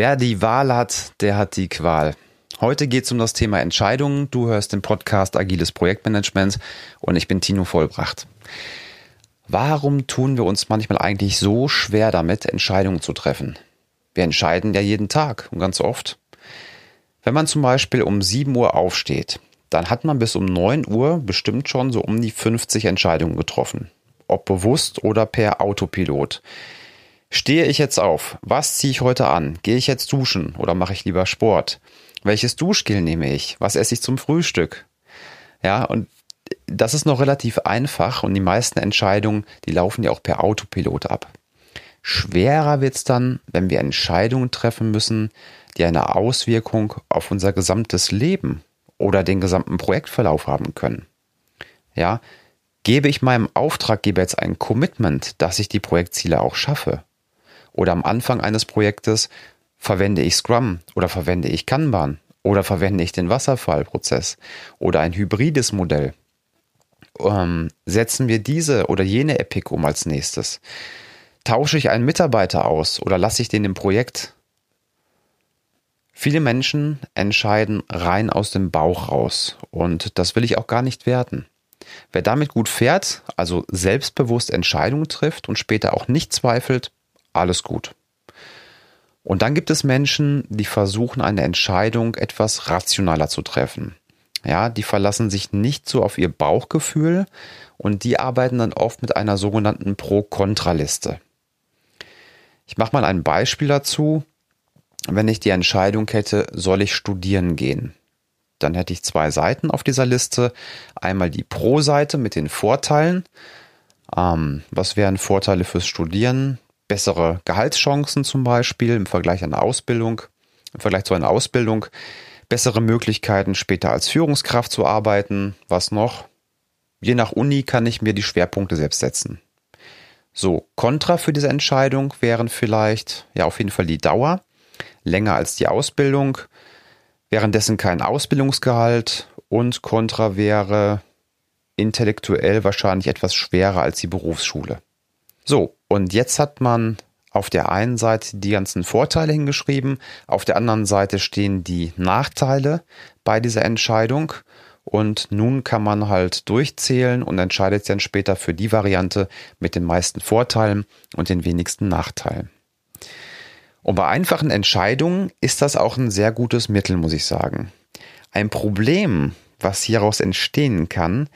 Wer die Wahl hat, der hat die Qual. Heute geht es um das Thema Entscheidungen. Du hörst den Podcast Agiles Projektmanagement und ich bin Tino Vollbracht. Warum tun wir uns manchmal eigentlich so schwer damit, Entscheidungen zu treffen? Wir entscheiden ja jeden Tag und ganz oft. Wenn man zum Beispiel um 7 Uhr aufsteht, dann hat man bis um 9 Uhr bestimmt schon so um die 50 Entscheidungen getroffen. Ob bewusst oder per Autopilot. Stehe ich jetzt auf? Was ziehe ich heute an? Gehe ich jetzt duschen oder mache ich lieber Sport? Welches Duschgel nehme ich? Was esse ich zum Frühstück? Ja, und das ist noch relativ einfach und die meisten Entscheidungen, die laufen ja auch per Autopilot ab. Schwerer wird's dann, wenn wir Entscheidungen treffen müssen, die eine Auswirkung auf unser gesamtes Leben oder den gesamten Projektverlauf haben können. Ja, gebe ich meinem Auftraggeber jetzt ein Commitment, dass ich die Projektziele auch schaffe? Oder am Anfang eines Projektes verwende ich Scrum oder verwende ich Kanban oder verwende ich den Wasserfallprozess oder ein hybrides Modell. Ähm, setzen wir diese oder jene Epic um als nächstes? Tausche ich einen Mitarbeiter aus oder lasse ich den im Projekt? Viele Menschen entscheiden rein aus dem Bauch raus und das will ich auch gar nicht werten. Wer damit gut fährt, also selbstbewusst Entscheidungen trifft und später auch nicht zweifelt, alles gut. Und dann gibt es Menschen, die versuchen, eine Entscheidung etwas rationaler zu treffen. Ja, die verlassen sich nicht so auf ihr Bauchgefühl und die arbeiten dann oft mit einer sogenannten Pro-Kontra-Liste. Ich mache mal ein Beispiel dazu. Wenn ich die Entscheidung hätte, soll ich studieren gehen? Dann hätte ich zwei Seiten auf dieser Liste. Einmal die Pro-Seite mit den Vorteilen. Ähm, was wären Vorteile fürs Studieren? Bessere Gehaltschancen zum Beispiel im Vergleich einer Ausbildung, im Vergleich zu einer Ausbildung, bessere Möglichkeiten später als Führungskraft zu arbeiten. Was noch? Je nach Uni kann ich mir die Schwerpunkte selbst setzen. So, Kontra für diese Entscheidung wären vielleicht, ja, auf jeden Fall die Dauer, länger als die Ausbildung, währenddessen kein Ausbildungsgehalt und Kontra wäre intellektuell wahrscheinlich etwas schwerer als die Berufsschule. So, und jetzt hat man auf der einen Seite die ganzen Vorteile hingeschrieben, auf der anderen Seite stehen die Nachteile bei dieser Entscheidung und nun kann man halt durchzählen und entscheidet dann später für die Variante mit den meisten Vorteilen und den wenigsten Nachteilen. Und bei einfachen Entscheidungen ist das auch ein sehr gutes Mittel, muss ich sagen. Ein Problem, was hieraus entstehen kann,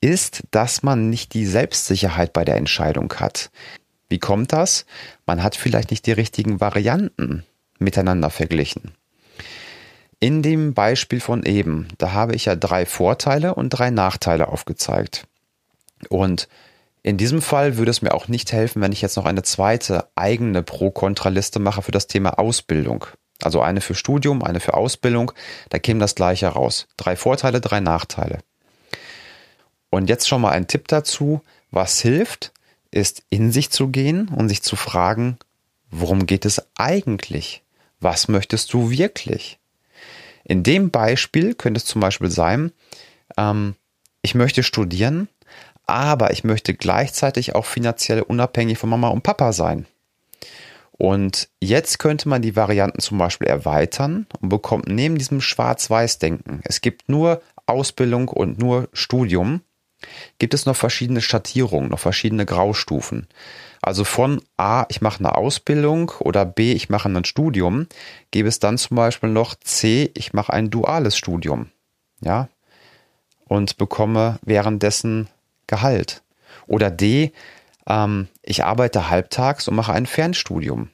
ist, dass man nicht die Selbstsicherheit bei der Entscheidung hat. Wie kommt das? Man hat vielleicht nicht die richtigen Varianten miteinander verglichen. In dem Beispiel von eben, da habe ich ja drei Vorteile und drei Nachteile aufgezeigt. Und in diesem Fall würde es mir auch nicht helfen, wenn ich jetzt noch eine zweite eigene Pro-Kontra-Liste mache für das Thema Ausbildung. Also eine für Studium, eine für Ausbildung, da käme das gleiche raus. Drei Vorteile, drei Nachteile. Und jetzt schon mal ein Tipp dazu, was hilft, ist in sich zu gehen und sich zu fragen, worum geht es eigentlich? Was möchtest du wirklich? In dem Beispiel könnte es zum Beispiel sein, ähm, ich möchte studieren, aber ich möchte gleichzeitig auch finanziell unabhängig von Mama und Papa sein. Und jetzt könnte man die Varianten zum Beispiel erweitern und bekommt neben diesem Schwarz-Weiß-Denken, es gibt nur Ausbildung und nur Studium, gibt es noch verschiedene Schattierungen, noch verschiedene Graustufen. Also von A, ich mache eine Ausbildung oder B, ich mache ein Studium, gäbe es dann zum Beispiel noch C, ich mache ein duales Studium. Ja. Und bekomme währenddessen Gehalt. Oder D, ähm, ich arbeite halbtags und mache ein Fernstudium.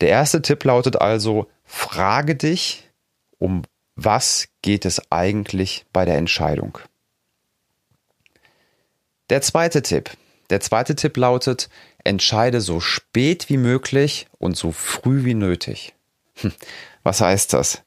Der erste Tipp lautet also, frage dich, um was geht es eigentlich bei der Entscheidung? Der zweite Tipp. Der zweite Tipp lautet, entscheide so spät wie möglich und so früh wie nötig. Hm, was heißt das?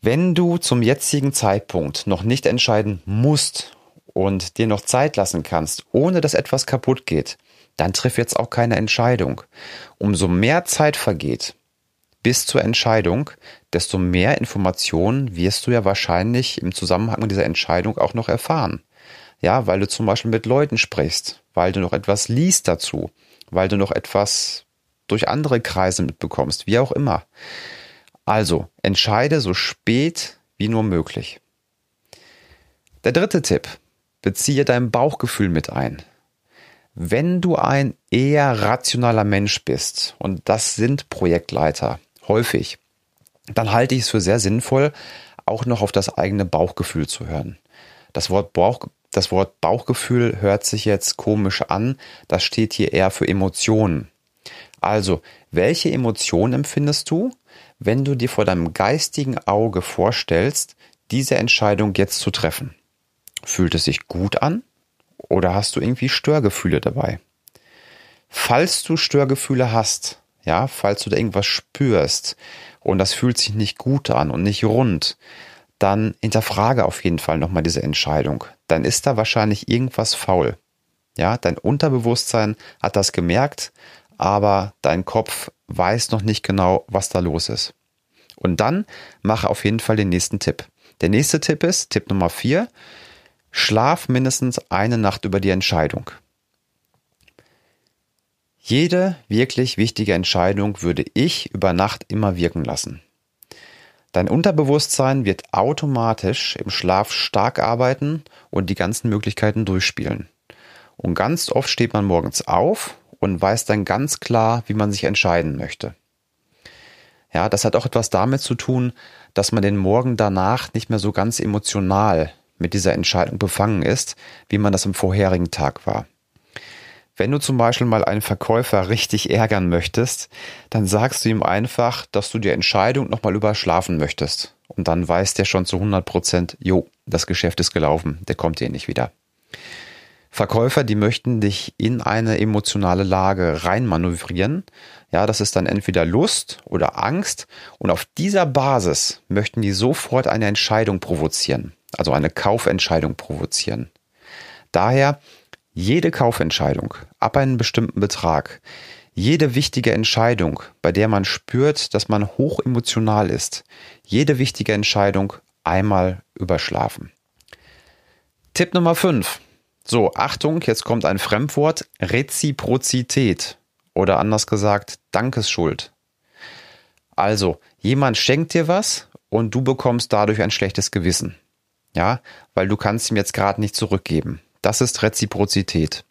Wenn du zum jetzigen Zeitpunkt noch nicht entscheiden musst und dir noch Zeit lassen kannst, ohne dass etwas kaputt geht, dann triff jetzt auch keine Entscheidung. Umso mehr Zeit vergeht bis zur Entscheidung, desto mehr Informationen wirst du ja wahrscheinlich im Zusammenhang mit dieser Entscheidung auch noch erfahren. Ja, weil du zum Beispiel mit Leuten sprichst, weil du noch etwas liest dazu, weil du noch etwas durch andere Kreise mitbekommst, wie auch immer. Also entscheide so spät wie nur möglich. Der dritte Tipp. Beziehe dein Bauchgefühl mit ein. Wenn du ein eher rationaler Mensch bist, und das sind Projektleiter häufig, dann halte ich es für sehr sinnvoll, auch noch auf das eigene Bauchgefühl zu hören. Das Wort, Bauch, das Wort Bauchgefühl hört sich jetzt komisch an, das steht hier eher für Emotionen. Also, welche Emotionen empfindest du, wenn du dir vor deinem geistigen Auge vorstellst, diese Entscheidung jetzt zu treffen? Fühlt es sich gut an oder hast du irgendwie Störgefühle dabei? Falls du Störgefühle hast, ja, falls du da irgendwas spürst und das fühlt sich nicht gut an und nicht rund, dann hinterfrage auf jeden Fall nochmal diese Entscheidung. Dann ist da wahrscheinlich irgendwas faul. Ja, dein Unterbewusstsein hat das gemerkt, aber dein Kopf weiß noch nicht genau, was da los ist. Und dann mache auf jeden Fall den nächsten Tipp. Der nächste Tipp ist, Tipp Nummer vier, schlaf mindestens eine Nacht über die Entscheidung. Jede wirklich wichtige Entscheidung würde ich über Nacht immer wirken lassen. Dein Unterbewusstsein wird automatisch im Schlaf stark arbeiten und die ganzen Möglichkeiten durchspielen. Und ganz oft steht man morgens auf und weiß dann ganz klar, wie man sich entscheiden möchte. Ja, das hat auch etwas damit zu tun, dass man den Morgen danach nicht mehr so ganz emotional mit dieser Entscheidung befangen ist, wie man das im vorherigen Tag war. Wenn du zum Beispiel mal einen Verkäufer richtig ärgern möchtest, dann sagst du ihm einfach, dass du die Entscheidung nochmal überschlafen möchtest. Und dann weiß der schon zu 100 Prozent, jo, das Geschäft ist gelaufen, der kommt hier nicht wieder. Verkäufer, die möchten dich in eine emotionale Lage reinmanövrieren. Ja, das ist dann entweder Lust oder Angst. Und auf dieser Basis möchten die sofort eine Entscheidung provozieren. Also eine Kaufentscheidung provozieren. Daher jede Kaufentscheidung ab einem bestimmten Betrag, jede wichtige Entscheidung, bei der man spürt, dass man hoch emotional ist, jede wichtige Entscheidung einmal überschlafen. Tipp Nummer 5. So, Achtung, jetzt kommt ein Fremdwort, Reziprozität oder anders gesagt, Dankesschuld. Also, jemand schenkt dir was und du bekommst dadurch ein schlechtes Gewissen. Ja, weil du kannst ihm jetzt gerade nicht zurückgeben. Das ist Reziprozität.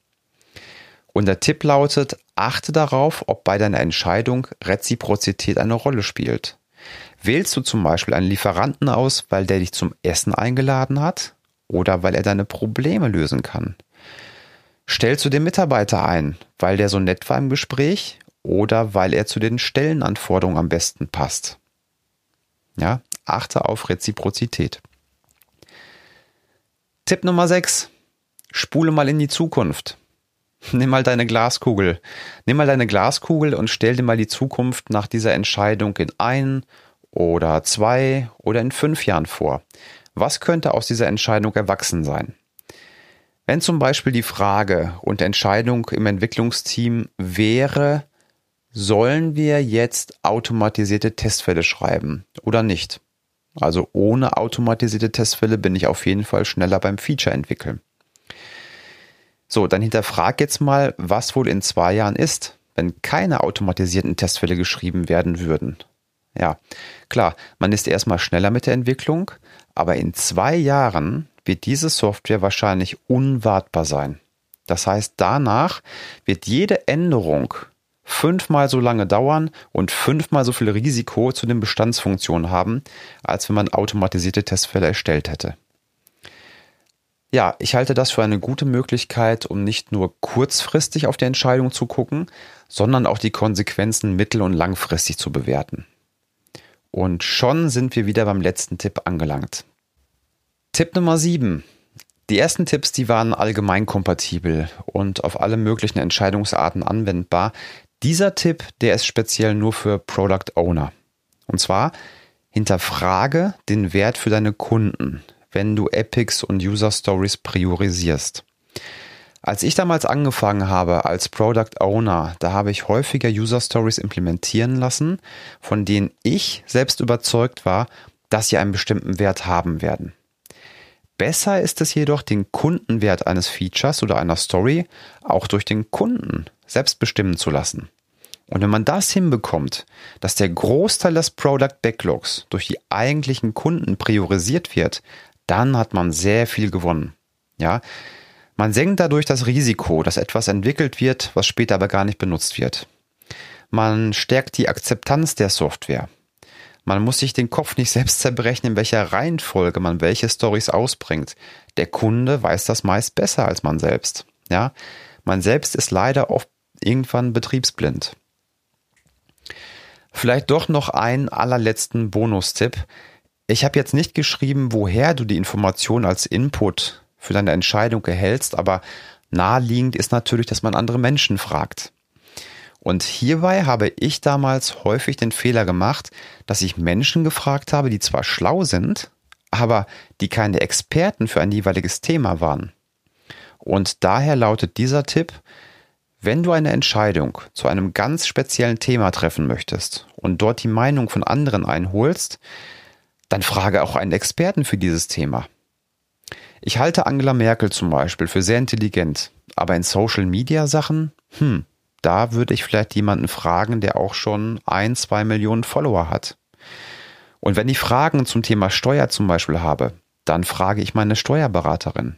Und der Tipp lautet, achte darauf, ob bei deiner Entscheidung Reziprozität eine Rolle spielt. Wählst du zum Beispiel einen Lieferanten aus, weil der dich zum Essen eingeladen hat oder weil er deine Probleme lösen kann? Stellst du den Mitarbeiter ein, weil der so nett war im Gespräch oder weil er zu den Stellenanforderungen am besten passt? Ja, achte auf Reziprozität. Tipp Nummer 6. Spule mal in die Zukunft. Nimm mal deine Glaskugel. Nimm mal deine Glaskugel und stell dir mal die Zukunft nach dieser Entscheidung in ein oder zwei oder in fünf Jahren vor. Was könnte aus dieser Entscheidung erwachsen sein? Wenn zum Beispiel die Frage und Entscheidung im Entwicklungsteam wäre, sollen wir jetzt automatisierte Testfälle schreiben oder nicht? Also ohne automatisierte Testfälle bin ich auf jeden Fall schneller beim Feature entwickeln. So, dann hinterfrag jetzt mal, was wohl in zwei Jahren ist, wenn keine automatisierten Testfälle geschrieben werden würden. Ja, klar, man ist erstmal schneller mit der Entwicklung, aber in zwei Jahren wird diese Software wahrscheinlich unwartbar sein. Das heißt, danach wird jede Änderung fünfmal so lange dauern und fünfmal so viel Risiko zu den Bestandsfunktionen haben, als wenn man automatisierte Testfälle erstellt hätte. Ja, ich halte das für eine gute Möglichkeit, um nicht nur kurzfristig auf die Entscheidung zu gucken, sondern auch die Konsequenzen mittel- und langfristig zu bewerten. Und schon sind wir wieder beim letzten Tipp angelangt. Tipp Nummer 7. Die ersten Tipps, die waren allgemein kompatibel und auf alle möglichen Entscheidungsarten anwendbar. Dieser Tipp, der ist speziell nur für Product Owner. Und zwar hinterfrage den Wert für deine Kunden wenn du Epics und User Stories priorisierst. Als ich damals angefangen habe als Product Owner, da habe ich häufiger User Stories implementieren lassen, von denen ich selbst überzeugt war, dass sie einen bestimmten Wert haben werden. Besser ist es jedoch, den Kundenwert eines Features oder einer Story auch durch den Kunden selbst bestimmen zu lassen. Und wenn man das hinbekommt, dass der Großteil des Product Backlogs durch die eigentlichen Kunden priorisiert wird, dann hat man sehr viel gewonnen. Ja, man senkt dadurch das Risiko, dass etwas entwickelt wird, was später aber gar nicht benutzt wird. Man stärkt die Akzeptanz der Software. Man muss sich den Kopf nicht selbst zerbrechen, in welcher Reihenfolge man welche Stories ausbringt. Der Kunde weiß das meist besser als man selbst. Ja, man selbst ist leider oft irgendwann betriebsblind. Vielleicht doch noch einen allerletzten Bonustipp. Ich habe jetzt nicht geschrieben, woher du die Information als Input für deine Entscheidung erhältst, aber naheliegend ist natürlich, dass man andere Menschen fragt. Und hierbei habe ich damals häufig den Fehler gemacht, dass ich Menschen gefragt habe, die zwar schlau sind, aber die keine Experten für ein jeweiliges Thema waren. Und daher lautet dieser Tipp, wenn du eine Entscheidung zu einem ganz speziellen Thema treffen möchtest und dort die Meinung von anderen einholst, dann frage auch einen Experten für dieses Thema. Ich halte Angela Merkel zum Beispiel für sehr intelligent, aber in Social Media Sachen, hm, da würde ich vielleicht jemanden fragen, der auch schon ein, zwei Millionen Follower hat. Und wenn ich Fragen zum Thema Steuer zum Beispiel habe, dann frage ich meine Steuerberaterin.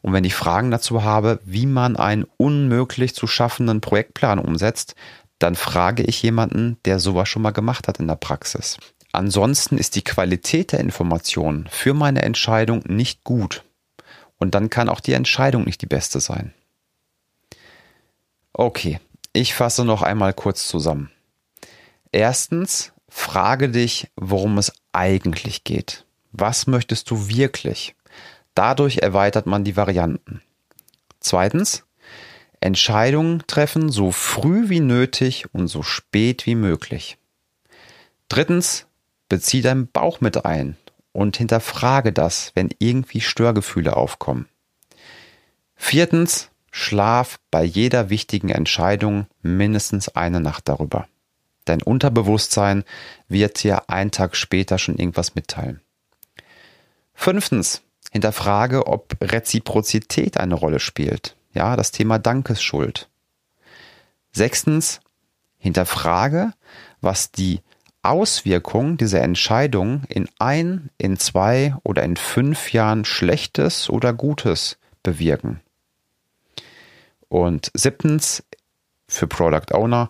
Und wenn ich Fragen dazu habe, wie man einen unmöglich zu schaffenden Projektplan umsetzt, dann frage ich jemanden, der sowas schon mal gemacht hat in der Praxis. Ansonsten ist die Qualität der Informationen für meine Entscheidung nicht gut. Und dann kann auch die Entscheidung nicht die beste sein. Okay, ich fasse noch einmal kurz zusammen. Erstens, frage dich, worum es eigentlich geht. Was möchtest du wirklich? Dadurch erweitert man die Varianten. Zweitens, Entscheidungen treffen so früh wie nötig und so spät wie möglich. Drittens, bezieh deinen Bauch mit ein und hinterfrage das, wenn irgendwie Störgefühle aufkommen. Viertens, schlaf bei jeder wichtigen Entscheidung mindestens eine Nacht darüber. Dein Unterbewusstsein wird dir einen Tag später schon irgendwas mitteilen. Fünftens, hinterfrage, ob Reziprozität eine Rolle spielt. Ja, das Thema Dankesschuld. Sechstens, hinterfrage, was die Auswirkung dieser Entscheidung in ein, in zwei oder in fünf Jahren Schlechtes oder Gutes bewirken. Und siebtens, für Product Owner,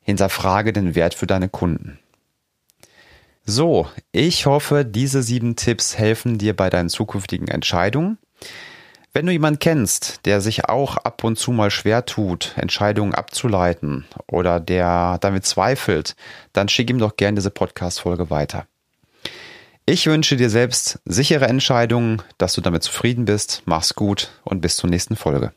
hinterfrage den Wert für deine Kunden. So, ich hoffe, diese sieben Tipps helfen dir bei deinen zukünftigen Entscheidungen. Wenn du jemanden kennst, der sich auch ab und zu mal schwer tut, Entscheidungen abzuleiten oder der damit zweifelt, dann schick ihm doch gerne diese Podcast-Folge weiter. Ich wünsche dir selbst sichere Entscheidungen, dass du damit zufrieden bist. Mach's gut und bis zur nächsten Folge.